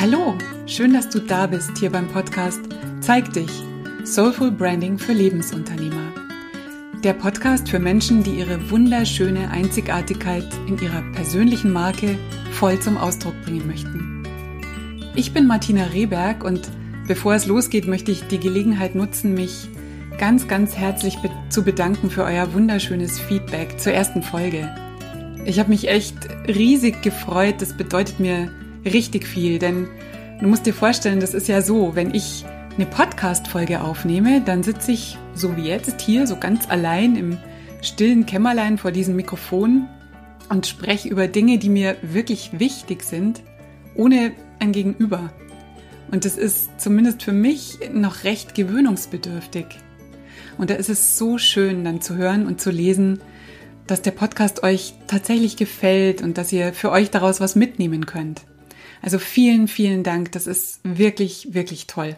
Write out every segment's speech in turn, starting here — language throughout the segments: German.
Hallo. Schön, dass du da bist hier beim Podcast Zeig dich. Soulful Branding für Lebensunternehmer. Der Podcast für Menschen, die ihre wunderschöne Einzigartigkeit in ihrer persönlichen Marke voll zum Ausdruck bringen möchten. Ich bin Martina Rehberg und bevor es losgeht, möchte ich die Gelegenheit nutzen, mich ganz, ganz herzlich be zu bedanken für euer wunderschönes Feedback zur ersten Folge. Ich habe mich echt riesig gefreut. Das bedeutet mir richtig viel, denn du musst dir vorstellen, das ist ja so, wenn ich eine Podcast-Folge aufnehme, dann sitze ich so wie jetzt hier so ganz allein im stillen Kämmerlein vor diesem Mikrofon und spreche über Dinge, die mir wirklich wichtig sind, ohne ein Gegenüber. Und das ist zumindest für mich noch recht gewöhnungsbedürftig. Und da ist es so schön dann zu hören und zu lesen, dass der Podcast euch tatsächlich gefällt und dass ihr für euch daraus was mitnehmen könnt. Also vielen, vielen Dank. Das ist wirklich, wirklich toll.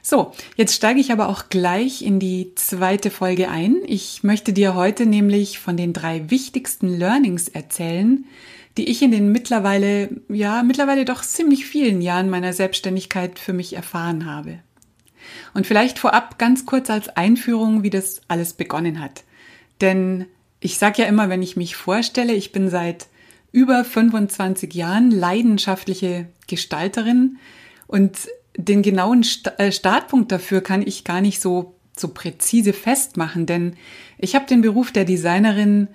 So, jetzt steige ich aber auch gleich in die zweite Folge ein. Ich möchte dir heute nämlich von den drei wichtigsten Learnings erzählen, die ich in den mittlerweile, ja, mittlerweile doch ziemlich vielen Jahren meiner Selbstständigkeit für mich erfahren habe. Und vielleicht vorab ganz kurz als Einführung, wie das alles begonnen hat. Denn ich sage ja immer, wenn ich mich vorstelle, ich bin seit über 25 Jahren leidenschaftliche Gestalterin und den genauen äh, Startpunkt dafür kann ich gar nicht so, so präzise festmachen, denn ich habe den Beruf der Designerin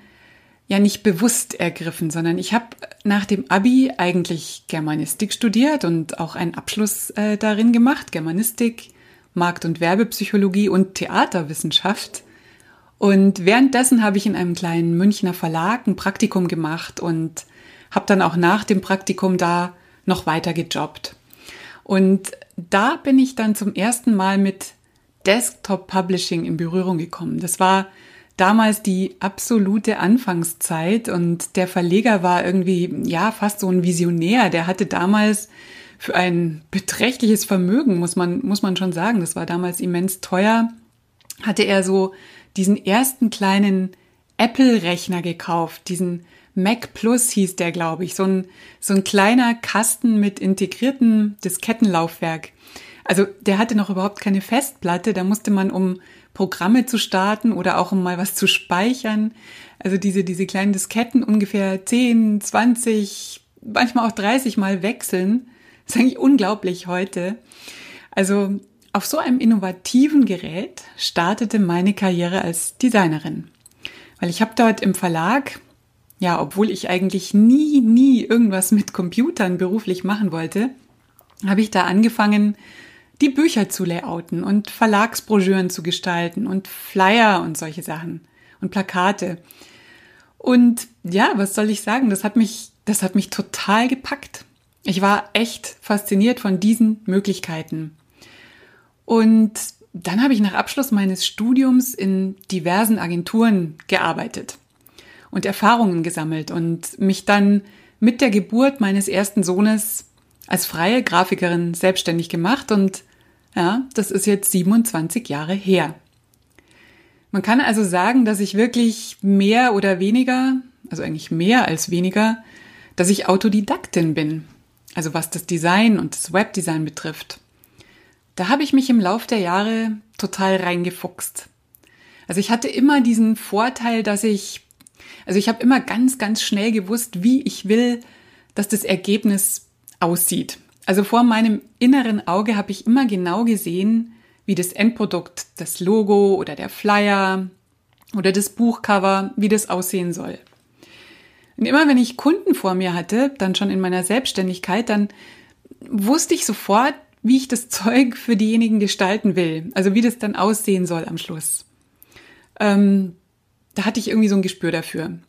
ja nicht bewusst ergriffen, sondern ich habe nach dem Abi eigentlich Germanistik studiert und auch einen Abschluss äh, darin gemacht, Germanistik, Markt- und Werbepsychologie und Theaterwissenschaft. Und währenddessen habe ich in einem kleinen Münchner Verlag ein Praktikum gemacht und habe dann auch nach dem Praktikum da noch weiter gejobbt. Und da bin ich dann zum ersten Mal mit Desktop Publishing in Berührung gekommen. Das war damals die absolute Anfangszeit und der Verleger war irgendwie, ja, fast so ein Visionär. Der hatte damals für ein beträchtliches Vermögen, muss man, muss man schon sagen, das war damals immens teuer, hatte er so diesen ersten kleinen Apple-Rechner gekauft, diesen Mac Plus hieß der, glaube ich, so ein, so ein kleiner Kasten mit integriertem Diskettenlaufwerk. Also der hatte noch überhaupt keine Festplatte, da musste man, um Programme zu starten oder auch um mal was zu speichern, also diese, diese kleinen Disketten ungefähr 10, 20, manchmal auch 30 Mal wechseln. Das ist eigentlich unglaublich heute. Also auf so einem innovativen Gerät startete meine Karriere als Designerin. Weil ich habe dort im Verlag, ja, obwohl ich eigentlich nie, nie irgendwas mit Computern beruflich machen wollte, habe ich da angefangen, die Bücher zu layouten und Verlagsbroschüren zu gestalten und Flyer und solche Sachen und Plakate. Und ja, was soll ich sagen? Das hat mich, das hat mich total gepackt. Ich war echt fasziniert von diesen Möglichkeiten. Und dann habe ich nach Abschluss meines Studiums in diversen Agenturen gearbeitet und Erfahrungen gesammelt und mich dann mit der Geburt meines ersten Sohnes als freie Grafikerin selbstständig gemacht und ja, das ist jetzt 27 Jahre her. Man kann also sagen, dass ich wirklich mehr oder weniger, also eigentlich mehr als weniger, dass ich Autodidaktin bin. Also was das Design und das Webdesign betrifft da habe ich mich im Lauf der Jahre total reingefuchst. Also ich hatte immer diesen Vorteil, dass ich, also ich habe immer ganz, ganz schnell gewusst, wie ich will, dass das Ergebnis aussieht. Also vor meinem inneren Auge habe ich immer genau gesehen, wie das Endprodukt, das Logo oder der Flyer oder das Buchcover, wie das aussehen soll. Und immer wenn ich Kunden vor mir hatte, dann schon in meiner Selbstständigkeit, dann wusste ich sofort, wie ich das Zeug für diejenigen gestalten will. Also wie das dann aussehen soll am Schluss. Ähm, da hatte ich irgendwie so ein Gespür dafür.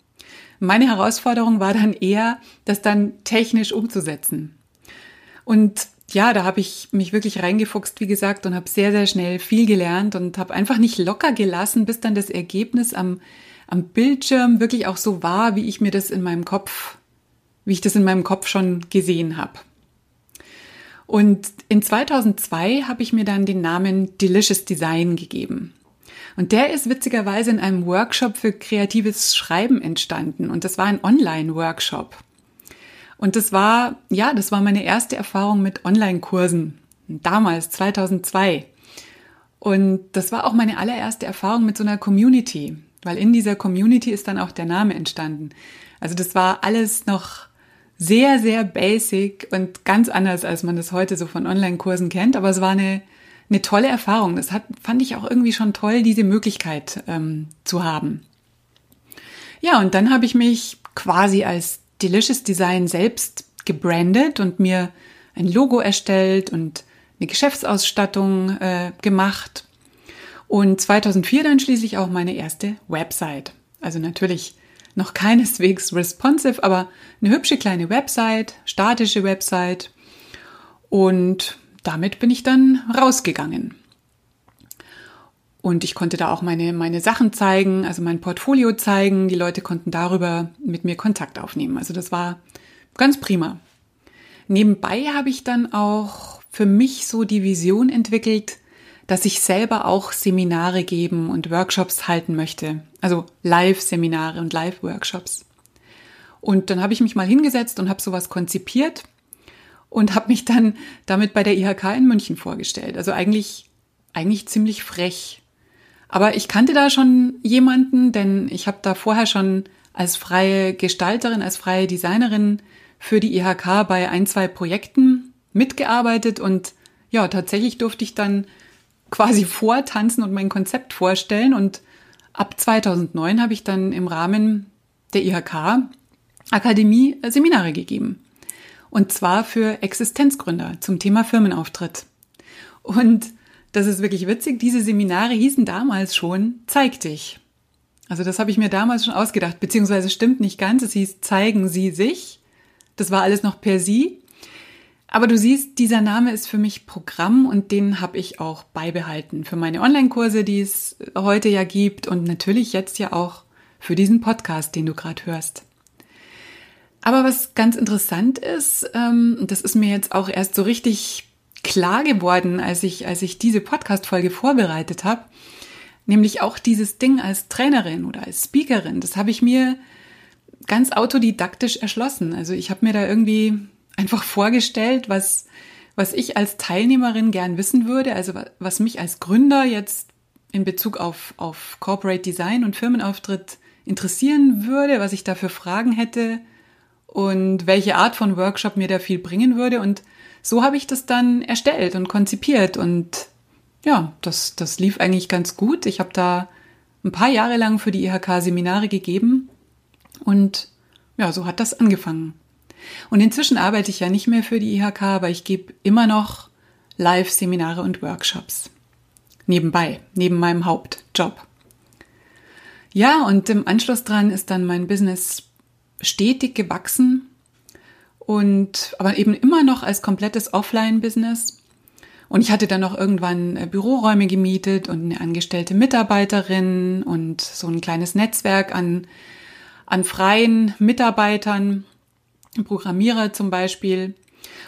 Meine Herausforderung war dann eher, das dann technisch umzusetzen. Und ja, da habe ich mich wirklich reingefuchst, wie gesagt, und habe sehr, sehr schnell viel gelernt und habe einfach nicht locker gelassen, bis dann das Ergebnis am, am Bildschirm wirklich auch so war, wie ich mir das in meinem Kopf, wie ich das in meinem Kopf schon gesehen habe. Und in 2002 habe ich mir dann den Namen Delicious Design gegeben. Und der ist witzigerweise in einem Workshop für kreatives Schreiben entstanden. Und das war ein Online-Workshop. Und das war, ja, das war meine erste Erfahrung mit Online-Kursen. Damals, 2002. Und das war auch meine allererste Erfahrung mit so einer Community, weil in dieser Community ist dann auch der Name entstanden. Also das war alles noch sehr, sehr basic und ganz anders, als man das heute so von Online-Kursen kennt. Aber es war eine, eine tolle Erfahrung. Das hat, fand ich auch irgendwie schon toll, diese Möglichkeit ähm, zu haben. Ja, und dann habe ich mich quasi als Delicious Design selbst gebrandet und mir ein Logo erstellt und eine Geschäftsausstattung äh, gemacht. Und 2004 dann schließlich auch meine erste Website. Also natürlich noch keineswegs responsive, aber eine hübsche kleine Website, statische Website. Und damit bin ich dann rausgegangen. Und ich konnte da auch meine, meine Sachen zeigen, also mein Portfolio zeigen. Die Leute konnten darüber mit mir Kontakt aufnehmen. Also das war ganz prima. Nebenbei habe ich dann auch für mich so die Vision entwickelt, dass ich selber auch Seminare geben und Workshops halten möchte. Also Live-Seminare und Live-Workshops. Und dann habe ich mich mal hingesetzt und habe sowas konzipiert und habe mich dann damit bei der IHK in München vorgestellt. Also eigentlich, eigentlich ziemlich frech. Aber ich kannte da schon jemanden, denn ich habe da vorher schon als freie Gestalterin, als freie Designerin für die IHK bei ein, zwei Projekten mitgearbeitet und ja, tatsächlich durfte ich dann quasi vortanzen und mein Konzept vorstellen und ab 2009 habe ich dann im Rahmen der IHK Akademie Seminare gegeben. Und zwar für Existenzgründer zum Thema Firmenauftritt. Und das ist wirklich witzig. Diese Seminare hießen damals schon Zeig dich. Also das habe ich mir damals schon ausgedacht, beziehungsweise stimmt nicht ganz. Es hieß Zeigen Sie sich. Das war alles noch per Sie. Aber du siehst, dieser Name ist für mich Programm und den habe ich auch beibehalten für meine Online-Kurse, die es heute ja gibt und natürlich jetzt ja auch für diesen Podcast, den du gerade hörst. Aber was ganz interessant ist, ähm, das ist mir jetzt auch erst so richtig klar geworden, als ich, als ich diese Podcast-Folge vorbereitet habe, nämlich auch dieses Ding als Trainerin oder als Speakerin, das habe ich mir ganz autodidaktisch erschlossen. Also ich habe mir da irgendwie einfach vorgestellt, was, was ich als Teilnehmerin gern wissen würde, also was mich als Gründer jetzt in Bezug auf, auf Corporate Design und Firmenauftritt interessieren würde, was ich da für Fragen hätte und welche Art von Workshop mir da viel bringen würde. Und so habe ich das dann erstellt und konzipiert und ja, das, das lief eigentlich ganz gut. Ich habe da ein paar Jahre lang für die IHK Seminare gegeben und ja, so hat das angefangen. Und inzwischen arbeite ich ja nicht mehr für die IHK, aber ich gebe immer noch Live-Seminare und Workshops. Nebenbei, neben meinem Hauptjob. Ja, und im Anschluss dran ist dann mein Business stetig gewachsen und aber eben immer noch als komplettes Offline-Business. Und ich hatte dann noch irgendwann äh, Büroräume gemietet und eine angestellte Mitarbeiterin und so ein kleines Netzwerk an, an freien Mitarbeitern, Programmierer zum Beispiel.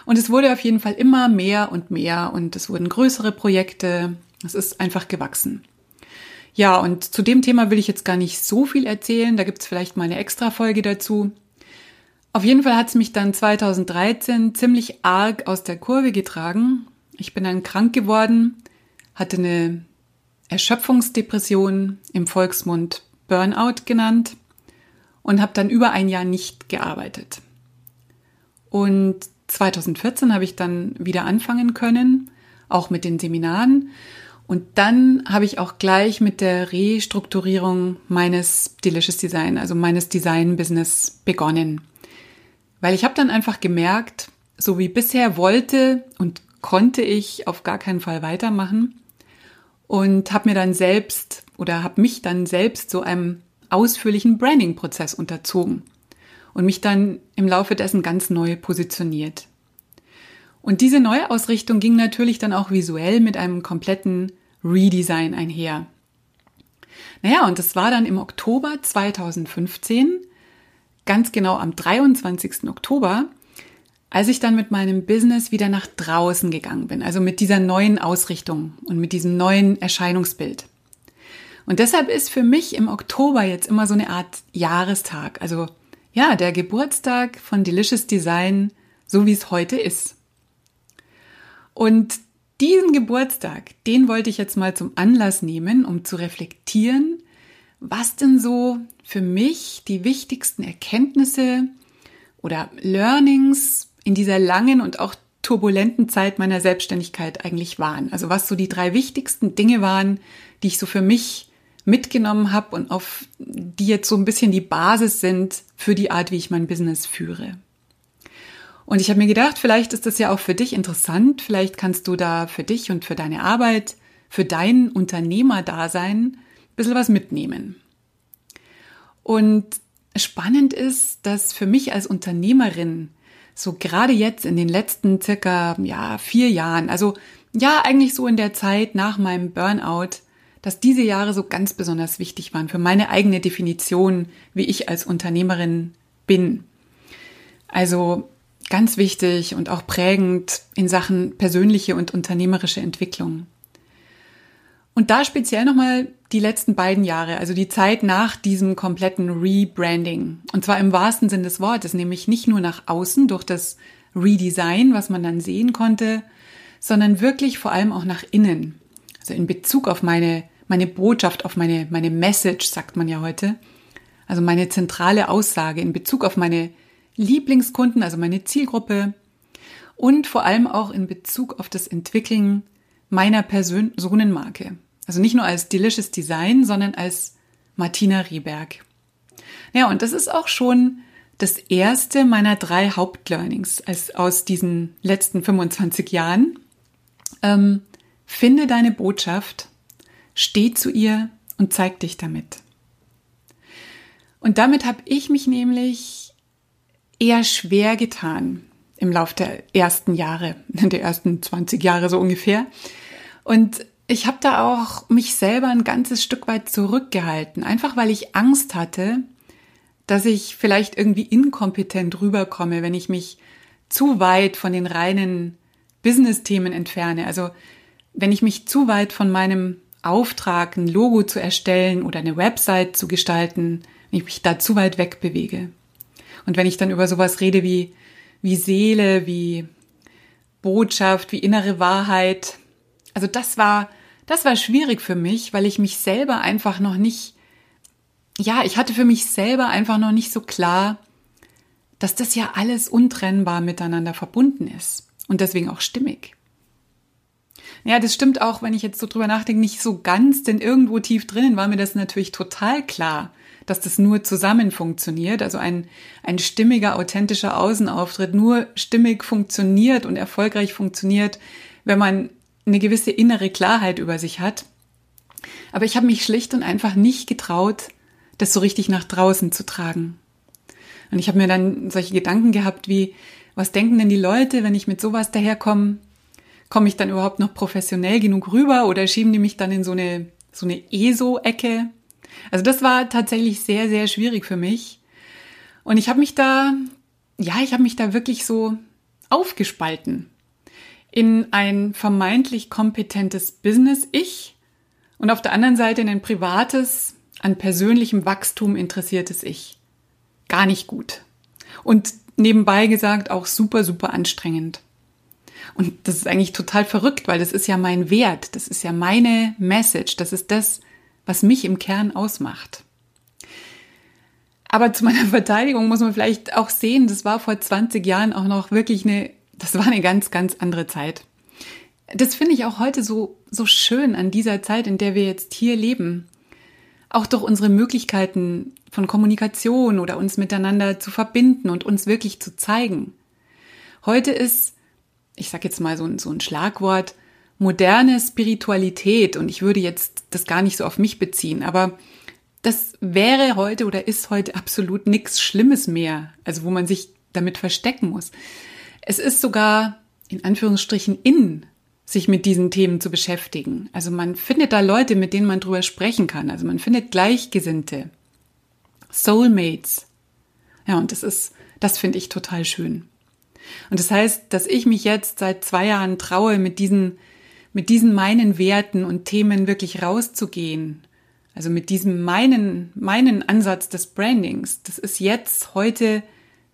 Und es wurde auf jeden Fall immer mehr und mehr und es wurden größere Projekte. Es ist einfach gewachsen. Ja, und zu dem Thema will ich jetzt gar nicht so viel erzählen. Da gibt es vielleicht mal eine extra Folge dazu. Auf jeden Fall hat es mich dann 2013 ziemlich arg aus der Kurve getragen. Ich bin dann krank geworden, hatte eine Erschöpfungsdepression, im Volksmund Burnout genannt, und habe dann über ein Jahr nicht gearbeitet. Und 2014 habe ich dann wieder anfangen können, auch mit den Seminaren. Und dann habe ich auch gleich mit der Restrukturierung meines Delicious Design, also meines Design-Business begonnen. Weil ich habe dann einfach gemerkt, so wie bisher wollte und konnte ich auf gar keinen Fall weitermachen und habe mir dann selbst oder habe mich dann selbst so einem ausführlichen Branding-Prozess unterzogen und mich dann im Laufe dessen ganz neu positioniert. Und diese neue Ausrichtung ging natürlich dann auch visuell mit einem kompletten Redesign einher. Naja, und das war dann im Oktober 2015 ganz genau am 23. Oktober, als ich dann mit meinem Business wieder nach draußen gegangen bin, also mit dieser neuen Ausrichtung und mit diesem neuen Erscheinungsbild. Und deshalb ist für mich im Oktober jetzt immer so eine Art Jahrestag. Also ja, der Geburtstag von Delicious Design, so wie es heute ist. Und diesen Geburtstag, den wollte ich jetzt mal zum Anlass nehmen, um zu reflektieren, was denn so für mich die wichtigsten Erkenntnisse oder Learnings in dieser langen und auch turbulenten Zeit meiner Selbstständigkeit eigentlich waren. Also was so die drei wichtigsten Dinge waren, die ich so für mich mitgenommen habe und auf die jetzt so ein bisschen die Basis sind für die Art, wie ich mein Business führe. Und ich habe mir gedacht, vielleicht ist das ja auch für dich interessant, vielleicht kannst du da für dich und für deine Arbeit, für dein Unternehmerdasein ein bisschen was mitnehmen. Und spannend ist, dass für mich als Unternehmerin so gerade jetzt in den letzten circa ja, vier Jahren, also ja eigentlich so in der Zeit nach meinem Burnout, dass diese Jahre so ganz besonders wichtig waren für meine eigene Definition, wie ich als Unternehmerin bin. Also ganz wichtig und auch prägend in Sachen persönliche und unternehmerische Entwicklung. Und da speziell nochmal die letzten beiden Jahre, also die Zeit nach diesem kompletten Rebranding. Und zwar im wahrsten Sinn des Wortes, nämlich nicht nur nach außen durch das Redesign, was man dann sehen konnte, sondern wirklich vor allem auch nach innen. Also in Bezug auf meine, meine Botschaft, auf meine, meine Message, sagt man ja heute. Also meine zentrale Aussage in Bezug auf meine Lieblingskunden, also meine Zielgruppe und vor allem auch in Bezug auf das Entwickeln meiner Personenmarke. Also nicht nur als Delicious Design, sondern als Martina Rieberg. Ja, und das ist auch schon das erste meiner drei Hauptlearnings als aus diesen letzten 25 Jahren. Ähm, finde deine Botschaft, steh zu ihr und zeig dich damit. Und damit habe ich mich nämlich eher schwer getan im Laufe der ersten Jahre, der ersten 20 Jahre so ungefähr. Und ich habe da auch mich selber ein ganzes Stück weit zurückgehalten, einfach weil ich Angst hatte, dass ich vielleicht irgendwie inkompetent rüberkomme, wenn ich mich zu weit von den reinen Business-Themen entferne. Also wenn ich mich zu weit von meinem Auftrag, ein Logo zu erstellen oder eine Website zu gestalten, wenn ich mich da zu weit wegbewege. Und wenn ich dann über sowas rede wie, wie Seele, wie Botschaft, wie innere Wahrheit, also das war das war schwierig für mich, weil ich mich selber einfach noch nicht, ja, ich hatte für mich selber einfach noch nicht so klar, dass das ja alles untrennbar miteinander verbunden ist und deswegen auch stimmig. Ja, das stimmt auch, wenn ich jetzt so drüber nachdenke, nicht so ganz, denn irgendwo tief drinnen war mir das natürlich total klar, dass das nur zusammen funktioniert. Also ein, ein stimmiger, authentischer Außenauftritt nur stimmig funktioniert und erfolgreich funktioniert, wenn man eine gewisse innere Klarheit über sich hat. Aber ich habe mich schlicht und einfach nicht getraut, das so richtig nach draußen zu tragen. Und ich habe mir dann solche Gedanken gehabt wie, was denken denn die Leute, wenn ich mit sowas daherkomme? Komme ich dann überhaupt noch professionell genug rüber oder schieben die mich dann in so eine, so eine ESO-Ecke? Also das war tatsächlich sehr, sehr schwierig für mich. Und ich habe mich da, ja, ich habe mich da wirklich so aufgespalten in ein vermeintlich kompetentes Business-Ich und auf der anderen Seite in ein privates, an persönlichem Wachstum interessiertes Ich. Gar nicht gut. Und nebenbei gesagt auch super, super anstrengend. Und das ist eigentlich total verrückt, weil das ist ja mein Wert, das ist ja meine Message, das ist das, was mich im Kern ausmacht. Aber zu meiner Verteidigung muss man vielleicht auch sehen, das war vor 20 Jahren auch noch wirklich eine das war eine ganz, ganz andere Zeit. Das finde ich auch heute so, so schön an dieser Zeit, in der wir jetzt hier leben. Auch durch unsere Möglichkeiten von Kommunikation oder uns miteinander zu verbinden und uns wirklich zu zeigen. Heute ist, ich sage jetzt mal so, so ein Schlagwort, moderne Spiritualität und ich würde jetzt das gar nicht so auf mich beziehen, aber das wäre heute oder ist heute absolut nichts Schlimmes mehr, also wo man sich damit verstecken muss. Es ist sogar in Anführungsstrichen in, sich mit diesen Themen zu beschäftigen. Also man findet da Leute, mit denen man drüber sprechen kann. Also man findet Gleichgesinnte, Soulmates. Ja, und das ist, das finde ich total schön. Und das heißt, dass ich mich jetzt seit zwei Jahren traue, mit diesen, mit diesen meinen Werten und Themen wirklich rauszugehen. also mit diesem meinen, meinen Ansatz des Brandings, das ist jetzt heute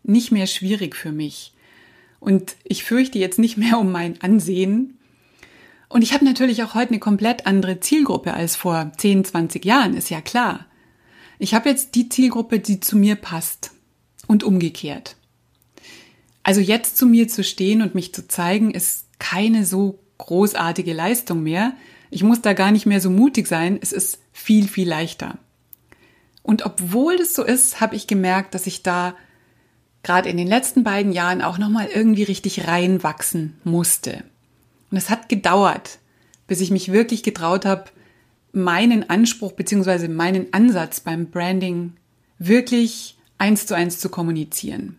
nicht mehr schwierig für mich. Und ich fürchte jetzt nicht mehr um mein Ansehen. Und ich habe natürlich auch heute eine komplett andere Zielgruppe als vor 10, 20 Jahren, ist ja klar. Ich habe jetzt die Zielgruppe, die zu mir passt und umgekehrt. Also jetzt zu mir zu stehen und mich zu zeigen, ist keine so großartige Leistung mehr. Ich muss da gar nicht mehr so mutig sein. Es ist viel, viel leichter. Und obwohl das so ist, habe ich gemerkt, dass ich da gerade in den letzten beiden Jahren auch nochmal irgendwie richtig reinwachsen musste. Und es hat gedauert, bis ich mich wirklich getraut habe, meinen Anspruch bzw. meinen Ansatz beim Branding wirklich eins zu eins zu kommunizieren.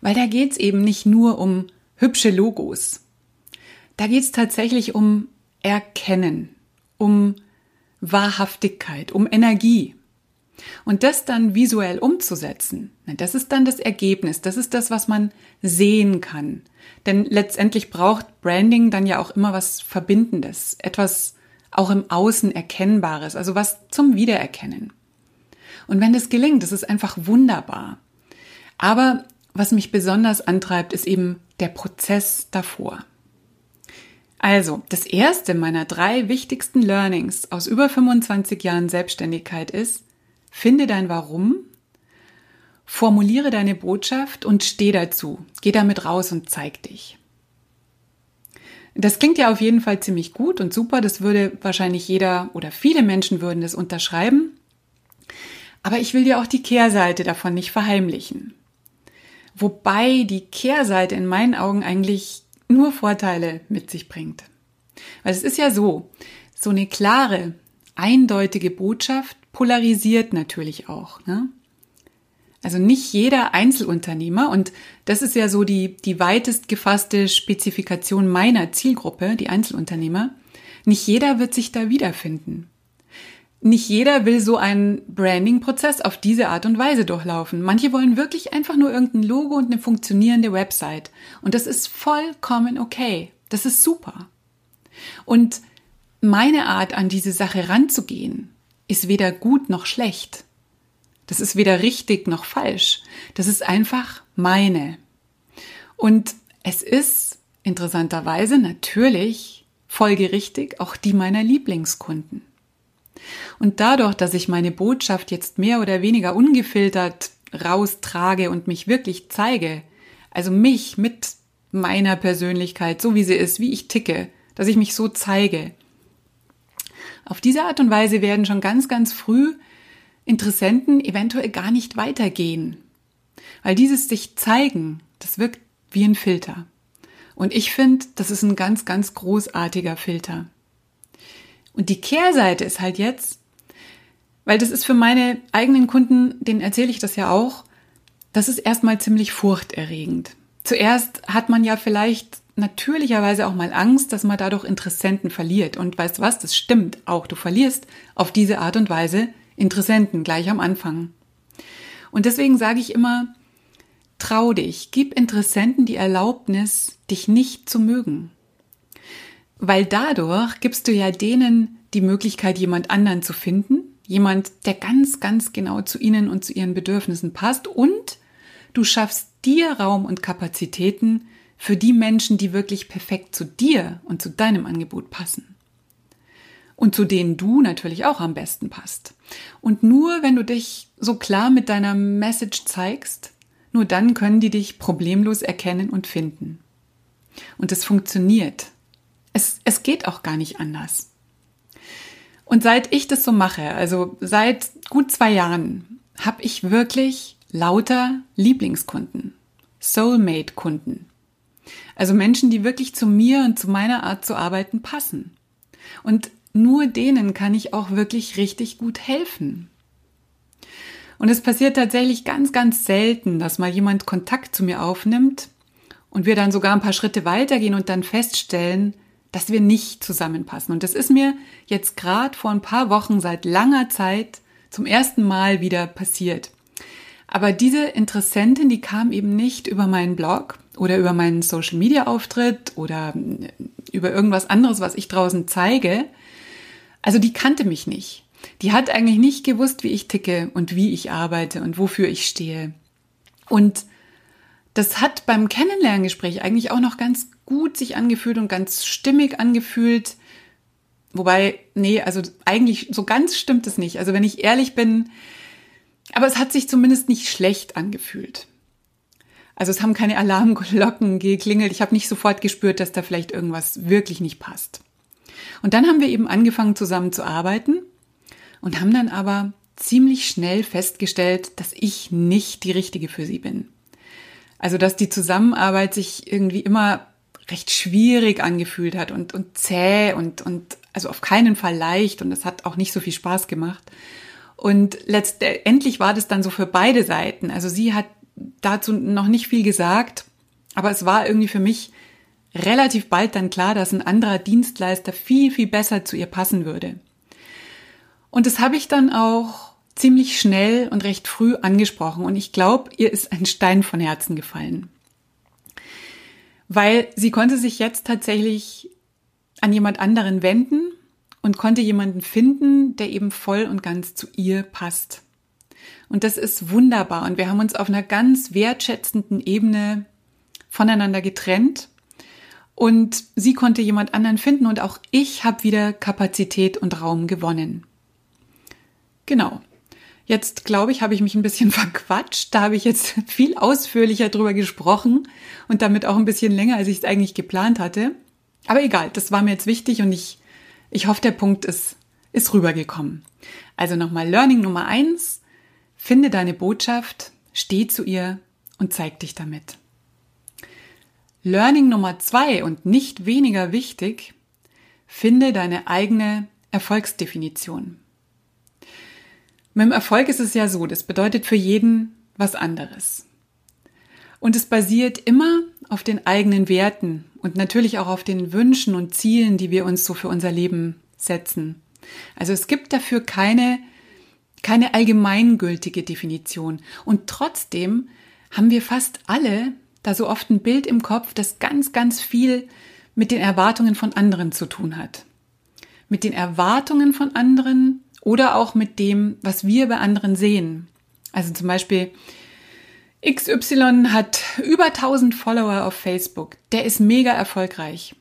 Weil da geht es eben nicht nur um hübsche Logos. Da geht es tatsächlich um Erkennen, um Wahrhaftigkeit, um Energie. Und das dann visuell umzusetzen, das ist dann das Ergebnis, das ist das, was man sehen kann. Denn letztendlich braucht Branding dann ja auch immer was Verbindendes, etwas auch im Außen Erkennbares, also was zum Wiedererkennen. Und wenn das gelingt, das ist einfach wunderbar. Aber was mich besonders antreibt, ist eben der Prozess davor. Also, das erste meiner drei wichtigsten Learnings aus über 25 Jahren Selbstständigkeit ist, finde dein Warum, formuliere deine Botschaft und steh dazu. Geh damit raus und zeig dich. Das klingt ja auf jeden Fall ziemlich gut und super. Das würde wahrscheinlich jeder oder viele Menschen würden das unterschreiben. Aber ich will dir auch die Kehrseite davon nicht verheimlichen. Wobei die Kehrseite in meinen Augen eigentlich nur Vorteile mit sich bringt. Weil es ist ja so, so eine klare, eindeutige Botschaft polarisiert natürlich auch. Ne? Also nicht jeder Einzelunternehmer, und das ist ja so die, die weitest gefasste Spezifikation meiner Zielgruppe, die Einzelunternehmer, nicht jeder wird sich da wiederfinden. Nicht jeder will so einen Branding-Prozess auf diese Art und Weise durchlaufen. Manche wollen wirklich einfach nur irgendein Logo und eine funktionierende Website. Und das ist vollkommen okay. Das ist super. Und meine Art, an diese Sache ranzugehen, ist weder gut noch schlecht. Das ist weder richtig noch falsch. Das ist einfach meine. Und es ist interessanterweise natürlich folgerichtig auch die meiner Lieblingskunden. Und dadurch, dass ich meine Botschaft jetzt mehr oder weniger ungefiltert raustrage und mich wirklich zeige, also mich mit meiner Persönlichkeit, so wie sie ist, wie ich ticke, dass ich mich so zeige. Auf diese Art und Weise werden schon ganz, ganz früh Interessenten eventuell gar nicht weitergehen. Weil dieses sich zeigen, das wirkt wie ein Filter. Und ich finde, das ist ein ganz, ganz großartiger Filter. Und die Kehrseite ist halt jetzt, weil das ist für meine eigenen Kunden, denen erzähle ich das ja auch, das ist erstmal ziemlich furchterregend. Zuerst hat man ja vielleicht natürlicherweise auch mal Angst, dass man dadurch Interessenten verliert. Und weißt du was, das stimmt auch. Du verlierst auf diese Art und Weise Interessenten gleich am Anfang. Und deswegen sage ich immer, trau dich, gib Interessenten die Erlaubnis, dich nicht zu mögen. Weil dadurch gibst du ja denen die Möglichkeit, jemand anderen zu finden, jemand, der ganz, ganz genau zu ihnen und zu ihren Bedürfnissen passt und du schaffst dir Raum und Kapazitäten für die Menschen, die wirklich perfekt zu dir und zu deinem Angebot passen. Und zu denen du natürlich auch am besten passt. Und nur wenn du dich so klar mit deiner Message zeigst, nur dann können die dich problemlos erkennen und finden. Und es funktioniert. Es, es geht auch gar nicht anders. Und seit ich das so mache, also seit gut zwei Jahren, habe ich wirklich lauter Lieblingskunden, Soulmate-Kunden. Also Menschen, die wirklich zu mir und zu meiner Art zu arbeiten passen. Und nur denen kann ich auch wirklich richtig gut helfen. Und es passiert tatsächlich ganz, ganz selten, dass mal jemand Kontakt zu mir aufnimmt und wir dann sogar ein paar Schritte weitergehen und dann feststellen, dass wir nicht zusammenpassen. Und das ist mir jetzt gerade vor ein paar Wochen seit langer Zeit zum ersten Mal wieder passiert. Aber diese Interessentin, die kam eben nicht über meinen Blog oder über meinen Social Media Auftritt oder über irgendwas anderes, was ich draußen zeige. Also die kannte mich nicht. Die hat eigentlich nicht gewusst, wie ich ticke und wie ich arbeite und wofür ich stehe. Und das hat beim Kennenlerngespräch eigentlich auch noch ganz gut sich angefühlt und ganz stimmig angefühlt. Wobei, nee, also eigentlich so ganz stimmt es nicht. Also wenn ich ehrlich bin, aber es hat sich zumindest nicht schlecht angefühlt. Also es haben keine Alarmglocken geklingelt. Ich habe nicht sofort gespürt, dass da vielleicht irgendwas wirklich nicht passt. Und dann haben wir eben angefangen zusammen zu arbeiten und haben dann aber ziemlich schnell festgestellt, dass ich nicht die richtige für sie bin. Also dass die Zusammenarbeit sich irgendwie immer recht schwierig angefühlt hat und, und zäh und, und also auf keinen Fall leicht und es hat auch nicht so viel Spaß gemacht. Und letztendlich war das dann so für beide Seiten. Also sie hat dazu noch nicht viel gesagt, aber es war irgendwie für mich relativ bald dann klar, dass ein anderer Dienstleister viel, viel besser zu ihr passen würde. Und das habe ich dann auch ziemlich schnell und recht früh angesprochen und ich glaube, ihr ist ein Stein von Herzen gefallen. Weil sie konnte sich jetzt tatsächlich an jemand anderen wenden und konnte jemanden finden, der eben voll und ganz zu ihr passt. Und das ist wunderbar. Und wir haben uns auf einer ganz wertschätzenden Ebene voneinander getrennt. Und sie konnte jemand anderen finden und auch ich habe wieder Kapazität und Raum gewonnen. Genau. Jetzt glaube ich, habe ich mich ein bisschen verquatscht. Da habe ich jetzt viel ausführlicher drüber gesprochen und damit auch ein bisschen länger, als ich es eigentlich geplant hatte. Aber egal, das war mir jetzt wichtig und ich, ich hoffe, der Punkt ist, ist rübergekommen. Also nochmal Learning Nummer eins. Finde deine Botschaft, steh zu ihr und zeig dich damit. Learning Nummer zwei und nicht weniger wichtig, finde deine eigene Erfolgsdefinition. Mit dem Erfolg ist es ja so, das bedeutet für jeden was anderes. Und es basiert immer auf den eigenen Werten und natürlich auch auf den Wünschen und Zielen, die wir uns so für unser Leben setzen. Also es gibt dafür keine keine allgemeingültige Definition. Und trotzdem haben wir fast alle da so oft ein Bild im Kopf, das ganz, ganz viel mit den Erwartungen von anderen zu tun hat. Mit den Erwartungen von anderen oder auch mit dem, was wir bei anderen sehen. Also zum Beispiel, XY hat über 1000 Follower auf Facebook. Der ist mega erfolgreich.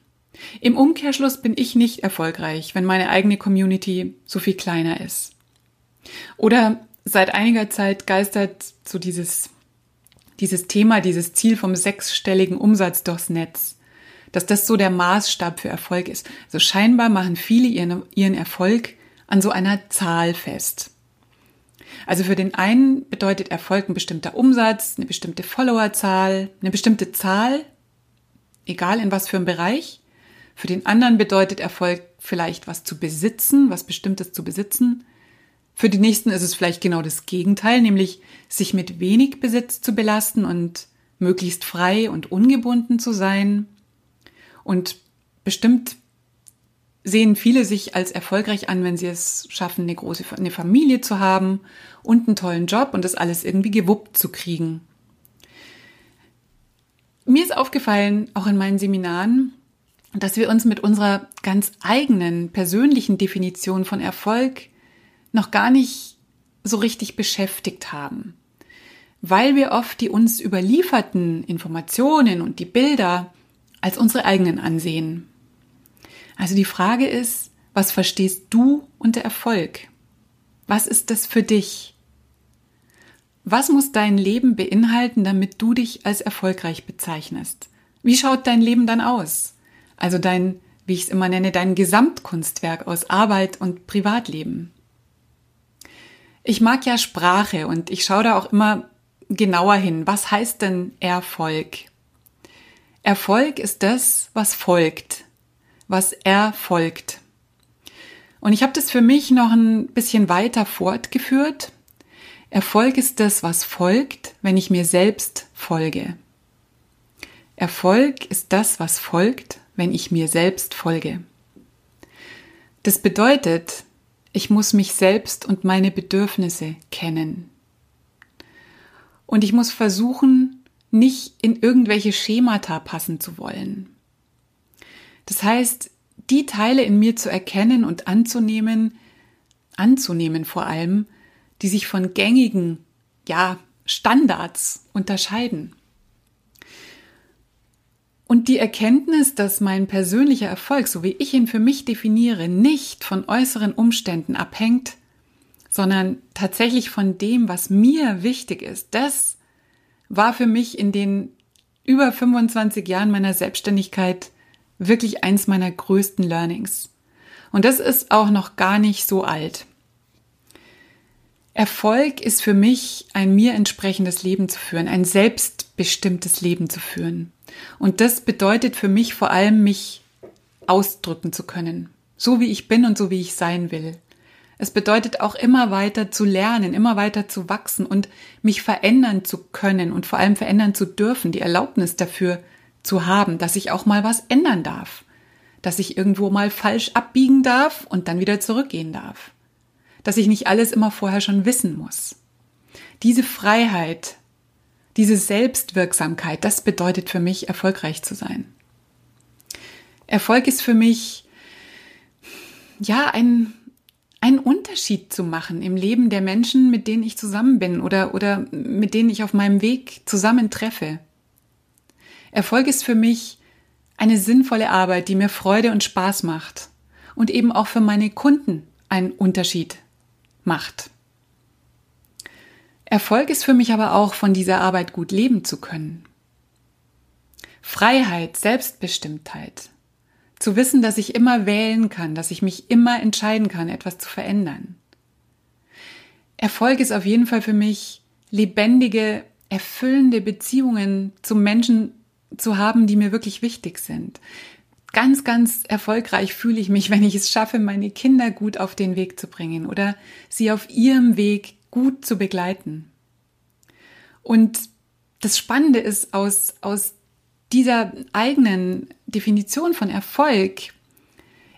Im Umkehrschluss bin ich nicht erfolgreich, wenn meine eigene Community so viel kleiner ist. Oder seit einiger Zeit geistert so dieses, dieses Thema, dieses Ziel vom sechsstelligen Umsatz durchs Netz, dass das so der Maßstab für Erfolg ist. Also scheinbar machen viele ihren, ihren Erfolg an so einer Zahl fest. Also für den einen bedeutet Erfolg ein bestimmter Umsatz, eine bestimmte Followerzahl, eine bestimmte Zahl, egal in was für einem Bereich. Für den anderen bedeutet Erfolg vielleicht was zu besitzen, was Bestimmtes zu besitzen. Für die nächsten ist es vielleicht genau das Gegenteil, nämlich sich mit wenig Besitz zu belasten und möglichst frei und ungebunden zu sein. Und bestimmt sehen viele sich als erfolgreich an, wenn sie es schaffen, eine große eine Familie zu haben und einen tollen Job und das alles irgendwie gewuppt zu kriegen. Mir ist aufgefallen, auch in meinen Seminaren, dass wir uns mit unserer ganz eigenen persönlichen Definition von Erfolg noch gar nicht so richtig beschäftigt haben, weil wir oft die uns überlieferten Informationen und die Bilder als unsere eigenen ansehen. Also die Frage ist, was verstehst du unter Erfolg? Was ist das für dich? Was muss dein Leben beinhalten, damit du dich als erfolgreich bezeichnest? Wie schaut dein Leben dann aus? Also dein, wie ich es immer nenne, dein Gesamtkunstwerk aus Arbeit und Privatleben. Ich mag ja Sprache und ich schaue da auch immer genauer hin. Was heißt denn Erfolg? Erfolg ist das, was folgt, was erfolgt. Und ich habe das für mich noch ein bisschen weiter fortgeführt. Erfolg ist das, was folgt, wenn ich mir selbst folge. Erfolg ist das, was folgt, wenn ich mir selbst folge. Das bedeutet, ich muss mich selbst und meine Bedürfnisse kennen. Und ich muss versuchen, nicht in irgendwelche Schemata passen zu wollen. Das heißt, die Teile in mir zu erkennen und anzunehmen, anzunehmen vor allem, die sich von gängigen, ja, Standards unterscheiden. Und die Erkenntnis, dass mein persönlicher Erfolg, so wie ich ihn für mich definiere, nicht von äußeren Umständen abhängt, sondern tatsächlich von dem, was mir wichtig ist, das war für mich in den über 25 Jahren meiner Selbstständigkeit wirklich eins meiner größten Learnings. Und das ist auch noch gar nicht so alt. Erfolg ist für mich ein mir entsprechendes Leben zu führen, ein selbstbestimmtes Leben zu führen. Und das bedeutet für mich vor allem, mich ausdrücken zu können, so wie ich bin und so wie ich sein will. Es bedeutet auch immer weiter zu lernen, immer weiter zu wachsen und mich verändern zu können und vor allem verändern zu dürfen, die Erlaubnis dafür zu haben, dass ich auch mal was ändern darf, dass ich irgendwo mal falsch abbiegen darf und dann wieder zurückgehen darf dass ich nicht alles immer vorher schon wissen muss. Diese Freiheit, diese Selbstwirksamkeit, das bedeutet für mich, erfolgreich zu sein. Erfolg ist für mich, ja, ein, einen Unterschied zu machen im Leben der Menschen, mit denen ich zusammen bin oder, oder mit denen ich auf meinem Weg zusammentreffe. Erfolg ist für mich eine sinnvolle Arbeit, die mir Freude und Spaß macht und eben auch für meine Kunden einen Unterschied macht. Erfolg ist für mich aber auch, von dieser Arbeit gut leben zu können. Freiheit, Selbstbestimmtheit. Zu wissen, dass ich immer wählen kann, dass ich mich immer entscheiden kann, etwas zu verändern. Erfolg ist auf jeden Fall für mich, lebendige, erfüllende Beziehungen zu Menschen zu haben, die mir wirklich wichtig sind. Ganz, ganz erfolgreich fühle ich mich, wenn ich es schaffe, meine Kinder gut auf den Weg zu bringen oder sie auf ihrem Weg gut zu begleiten. Und das Spannende ist, aus, aus dieser eigenen Definition von Erfolg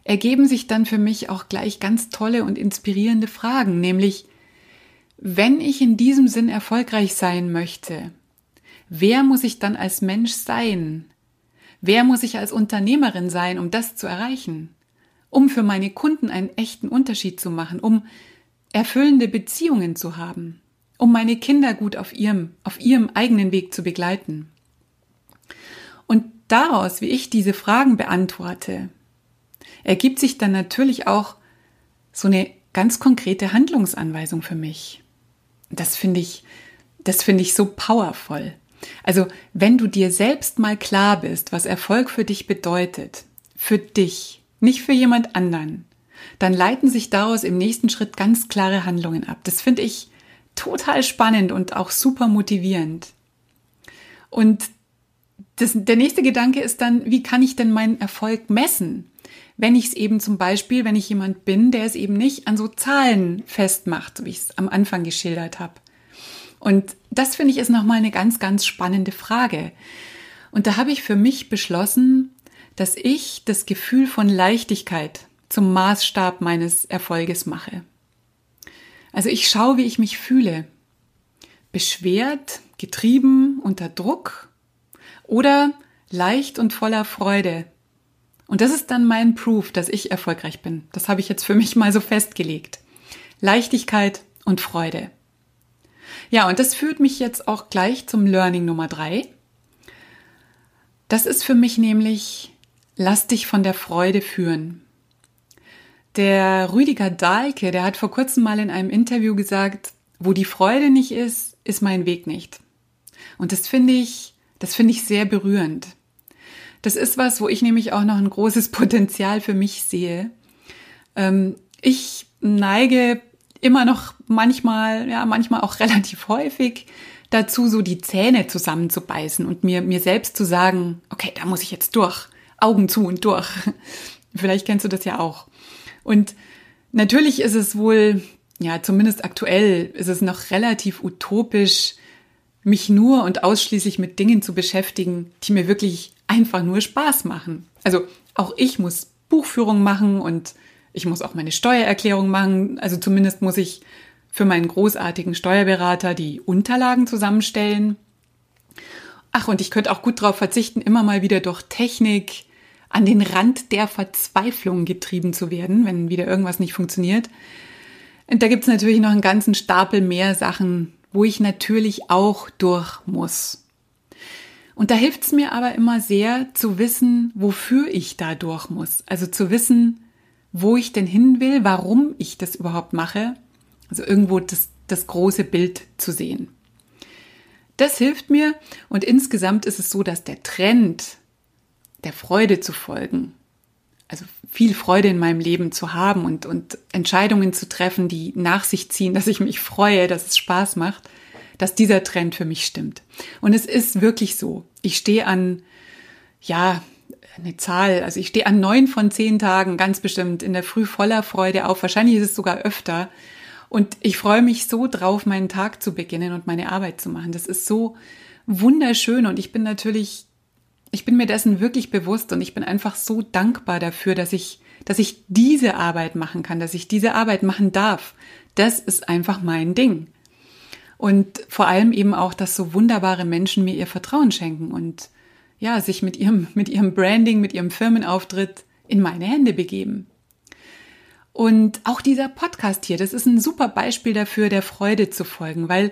ergeben sich dann für mich auch gleich ganz tolle und inspirierende Fragen, nämlich, wenn ich in diesem Sinn erfolgreich sein möchte, wer muss ich dann als Mensch sein? Wer muss ich als Unternehmerin sein, um das zu erreichen? Um für meine Kunden einen echten Unterschied zu machen, um erfüllende Beziehungen zu haben, um meine Kinder gut auf ihrem, auf ihrem eigenen Weg zu begleiten. Und daraus, wie ich diese Fragen beantworte, ergibt sich dann natürlich auch so eine ganz konkrete Handlungsanweisung für mich. Das finde ich, das finde ich so powerful. Also, wenn du dir selbst mal klar bist, was Erfolg für dich bedeutet, für dich, nicht für jemand anderen, dann leiten sich daraus im nächsten Schritt ganz klare Handlungen ab. Das finde ich total spannend und auch super motivierend. Und das, der nächste Gedanke ist dann, wie kann ich denn meinen Erfolg messen? Wenn ich es eben zum Beispiel, wenn ich jemand bin, der es eben nicht an so Zahlen festmacht, wie ich es am Anfang geschildert habe. Und das finde ich ist nochmal eine ganz, ganz spannende Frage. Und da habe ich für mich beschlossen, dass ich das Gefühl von Leichtigkeit zum Maßstab meines Erfolges mache. Also ich schaue, wie ich mich fühle. Beschwert, getrieben, unter Druck oder leicht und voller Freude. Und das ist dann mein Proof, dass ich erfolgreich bin. Das habe ich jetzt für mich mal so festgelegt. Leichtigkeit und Freude. Ja, und das führt mich jetzt auch gleich zum Learning Nummer drei. Das ist für mich nämlich, lass dich von der Freude führen. Der Rüdiger Dahlke, der hat vor kurzem mal in einem Interview gesagt, wo die Freude nicht ist, ist mein Weg nicht. Und das finde ich, das finde ich sehr berührend. Das ist was, wo ich nämlich auch noch ein großes Potenzial für mich sehe. Ähm, ich neige immer noch manchmal, ja, manchmal auch relativ häufig dazu, so die Zähne zusammenzubeißen und mir, mir selbst zu sagen, okay, da muss ich jetzt durch, Augen zu und durch. Vielleicht kennst du das ja auch. Und natürlich ist es wohl, ja, zumindest aktuell ist es noch relativ utopisch, mich nur und ausschließlich mit Dingen zu beschäftigen, die mir wirklich einfach nur Spaß machen. Also auch ich muss Buchführung machen und ich muss auch meine Steuererklärung machen. Also zumindest muss ich für meinen großartigen Steuerberater die Unterlagen zusammenstellen. Ach, und ich könnte auch gut darauf verzichten, immer mal wieder durch Technik an den Rand der Verzweiflung getrieben zu werden, wenn wieder irgendwas nicht funktioniert. Und da gibt's natürlich noch einen ganzen Stapel mehr Sachen, wo ich natürlich auch durch muss. Und da hilft's mir aber immer sehr zu wissen, wofür ich da durch muss. Also zu wissen, wo ich denn hin will, warum ich das überhaupt mache. Also irgendwo das, das große Bild zu sehen. Das hilft mir und insgesamt ist es so, dass der Trend der Freude zu folgen, also viel Freude in meinem Leben zu haben und, und Entscheidungen zu treffen, die nach sich ziehen, dass ich mich freue, dass es Spaß macht, dass dieser Trend für mich stimmt. Und es ist wirklich so. Ich stehe an, ja, eine Zahl, also ich stehe an neun von zehn Tagen ganz bestimmt in der Früh voller Freude auf. Wahrscheinlich ist es sogar öfter. Und ich freue mich so drauf, meinen Tag zu beginnen und meine Arbeit zu machen. Das ist so wunderschön und ich bin natürlich, ich bin mir dessen wirklich bewusst und ich bin einfach so dankbar dafür, dass ich, dass ich diese Arbeit machen kann, dass ich diese Arbeit machen darf. Das ist einfach mein Ding. Und vor allem eben auch, dass so wunderbare Menschen mir ihr Vertrauen schenken und ja, sich mit ihrem, mit ihrem Branding, mit ihrem Firmenauftritt in meine Hände begeben. Und auch dieser Podcast hier, das ist ein super Beispiel dafür, der Freude zu folgen, weil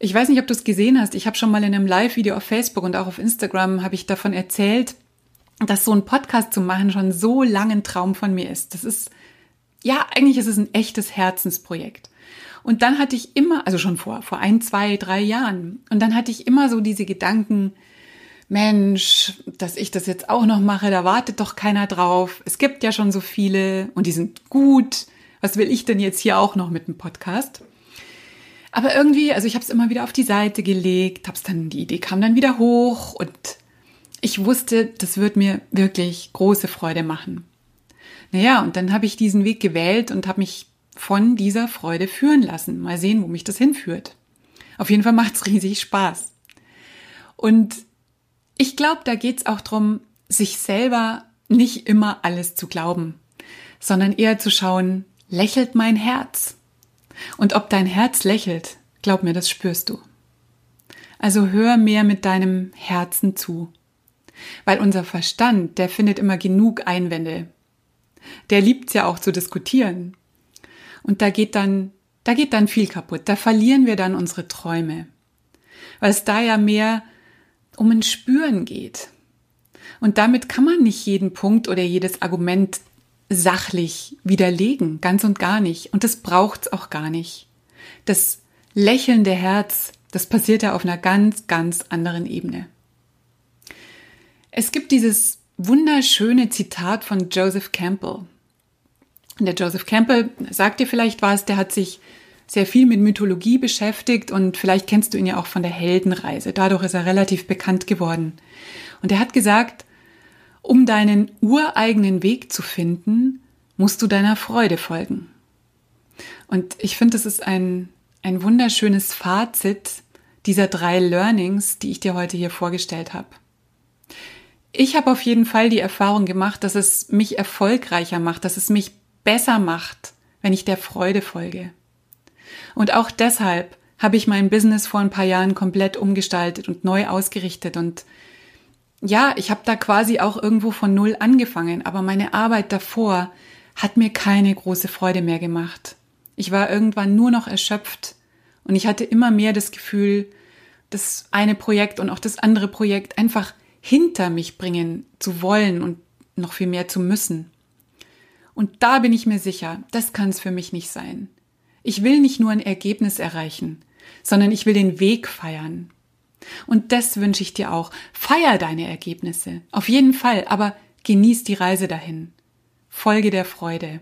ich weiß nicht, ob du es gesehen hast. Ich habe schon mal in einem Live-Video auf Facebook und auch auf Instagram habe ich davon erzählt, dass so ein Podcast zu machen schon so lange ein Traum von mir ist. Das ist, ja, eigentlich ist es ein echtes Herzensprojekt. Und dann hatte ich immer, also schon vor, vor ein, zwei, drei Jahren, und dann hatte ich immer so diese Gedanken, Mensch, dass ich das jetzt auch noch mache, da wartet doch keiner drauf. Es gibt ja schon so viele und die sind gut. Was will ich denn jetzt hier auch noch mit dem Podcast? Aber irgendwie, also ich habe es immer wieder auf die Seite gelegt, hab's dann, die Idee kam dann wieder hoch und ich wusste, das wird mir wirklich große Freude machen. Naja, und dann habe ich diesen Weg gewählt und habe mich von dieser Freude führen lassen. Mal sehen, wo mich das hinführt. Auf jeden Fall macht's riesig Spaß. Und ich glaube, da geht's auch drum, sich selber nicht immer alles zu glauben, sondern eher zu schauen, lächelt mein Herz? Und ob dein Herz lächelt, glaub mir, das spürst du. Also hör mehr mit deinem Herzen zu. Weil unser Verstand, der findet immer genug Einwände. Der liebt's ja auch zu diskutieren. Und da geht dann, da geht dann viel kaputt. Da verlieren wir dann unsere Träume. Weil es da ja mehr um ein Spüren geht. Und damit kann man nicht jeden Punkt oder jedes Argument sachlich widerlegen, ganz und gar nicht. Und das braucht's auch gar nicht. Das lächelnde Herz, das passiert ja auf einer ganz, ganz anderen Ebene. Es gibt dieses wunderschöne Zitat von Joseph Campbell. Der Joseph Campbell, sagt dir vielleicht was, der hat sich sehr viel mit Mythologie beschäftigt und vielleicht kennst du ihn ja auch von der Heldenreise. Dadurch ist er relativ bekannt geworden. Und er hat gesagt, um deinen ureigenen Weg zu finden, musst du deiner Freude folgen. Und ich finde, das ist ein, ein wunderschönes Fazit dieser drei Learnings, die ich dir heute hier vorgestellt habe. Ich habe auf jeden Fall die Erfahrung gemacht, dass es mich erfolgreicher macht, dass es mich besser macht, wenn ich der Freude folge. Und auch deshalb habe ich mein Business vor ein paar Jahren komplett umgestaltet und neu ausgerichtet. Und ja, ich habe da quasi auch irgendwo von Null angefangen, aber meine Arbeit davor hat mir keine große Freude mehr gemacht. Ich war irgendwann nur noch erschöpft und ich hatte immer mehr das Gefühl, das eine Projekt und auch das andere Projekt einfach hinter mich bringen zu wollen und noch viel mehr zu müssen. Und da bin ich mir sicher, das kann es für mich nicht sein. Ich will nicht nur ein Ergebnis erreichen, sondern ich will den Weg feiern. Und das wünsche ich dir auch. Feier deine Ergebnisse. Auf jeden Fall, aber genieß die Reise dahin. Folge der Freude.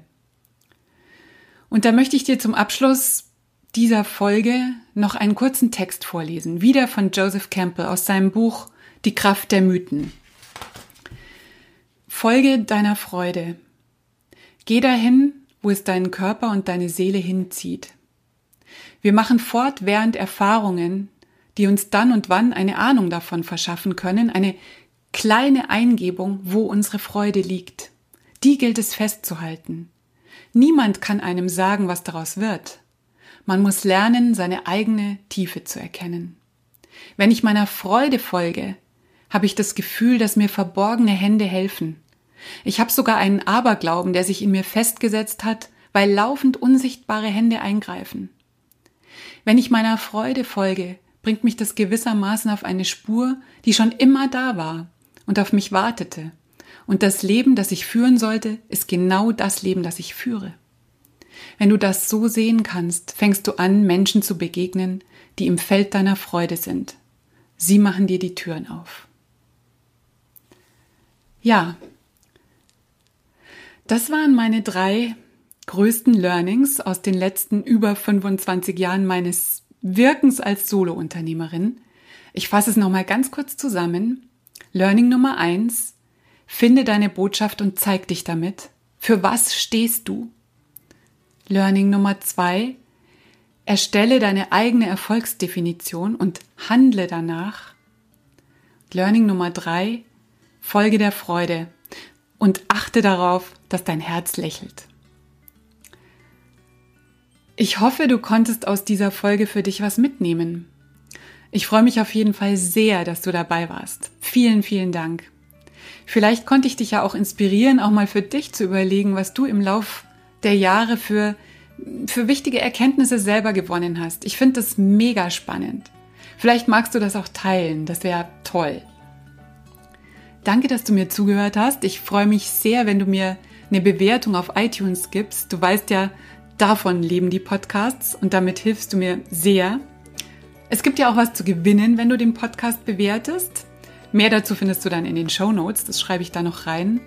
Und da möchte ich dir zum Abschluss dieser Folge noch einen kurzen Text vorlesen, wieder von Joseph Campbell aus seinem Buch Die Kraft der Mythen. Folge deiner Freude. Geh dahin, wo es deinen Körper und deine Seele hinzieht. Wir machen fortwährend Erfahrungen, die uns dann und wann eine Ahnung davon verschaffen können, eine kleine Eingebung, wo unsere Freude liegt. Die gilt es festzuhalten. Niemand kann einem sagen, was daraus wird. Man muss lernen, seine eigene Tiefe zu erkennen. Wenn ich meiner Freude folge, habe ich das Gefühl, dass mir verborgene Hände helfen, ich habe sogar einen Aberglauben, der sich in mir festgesetzt hat, weil laufend unsichtbare Hände eingreifen. Wenn ich meiner Freude folge, bringt mich das gewissermaßen auf eine Spur, die schon immer da war und auf mich wartete. Und das Leben, das ich führen sollte, ist genau das Leben, das ich führe. Wenn du das so sehen kannst, fängst du an, Menschen zu begegnen, die im Feld deiner Freude sind. Sie machen dir die Türen auf. Ja, das waren meine drei größten Learnings aus den letzten über 25 Jahren meines Wirkens als Solounternehmerin. Ich fasse es nochmal ganz kurz zusammen. Learning Nummer eins: Finde deine Botschaft und zeig dich damit. Für was stehst du? Learning Nummer zwei: Erstelle deine eigene Erfolgsdefinition und handle danach. Learning Nummer drei: Folge der Freude und achte darauf, dass dein Herz lächelt. Ich hoffe, du konntest aus dieser Folge für dich was mitnehmen. Ich freue mich auf jeden Fall sehr, dass du dabei warst. Vielen, vielen Dank. Vielleicht konnte ich dich ja auch inspirieren, auch mal für dich zu überlegen, was du im Lauf der Jahre für, für wichtige Erkenntnisse selber gewonnen hast. Ich finde das mega spannend. Vielleicht magst du das auch teilen, das wäre toll. Danke, dass du mir zugehört hast. Ich freue mich sehr, wenn du mir eine Bewertung auf iTunes gibst. Du weißt ja, davon leben die Podcasts und damit hilfst du mir sehr. Es gibt ja auch was zu gewinnen, wenn du den Podcast bewertest. Mehr dazu findest du dann in den Show Notes, das schreibe ich da noch rein.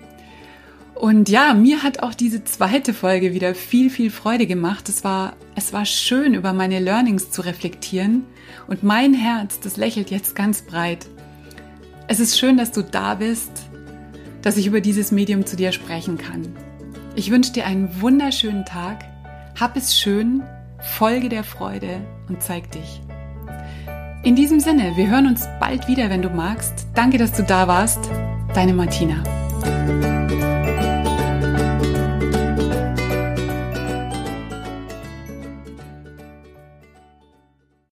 Und ja, mir hat auch diese zweite Folge wieder viel, viel Freude gemacht. Es war, es war schön, über meine Learnings zu reflektieren. Und mein Herz, das lächelt jetzt ganz breit. Es ist schön, dass du da bist, dass ich über dieses Medium zu dir sprechen kann. Ich wünsche dir einen wunderschönen Tag. Hab es schön, folge der Freude und zeig dich. In diesem Sinne, wir hören uns bald wieder, wenn du magst. Danke, dass du da warst. Deine Martina.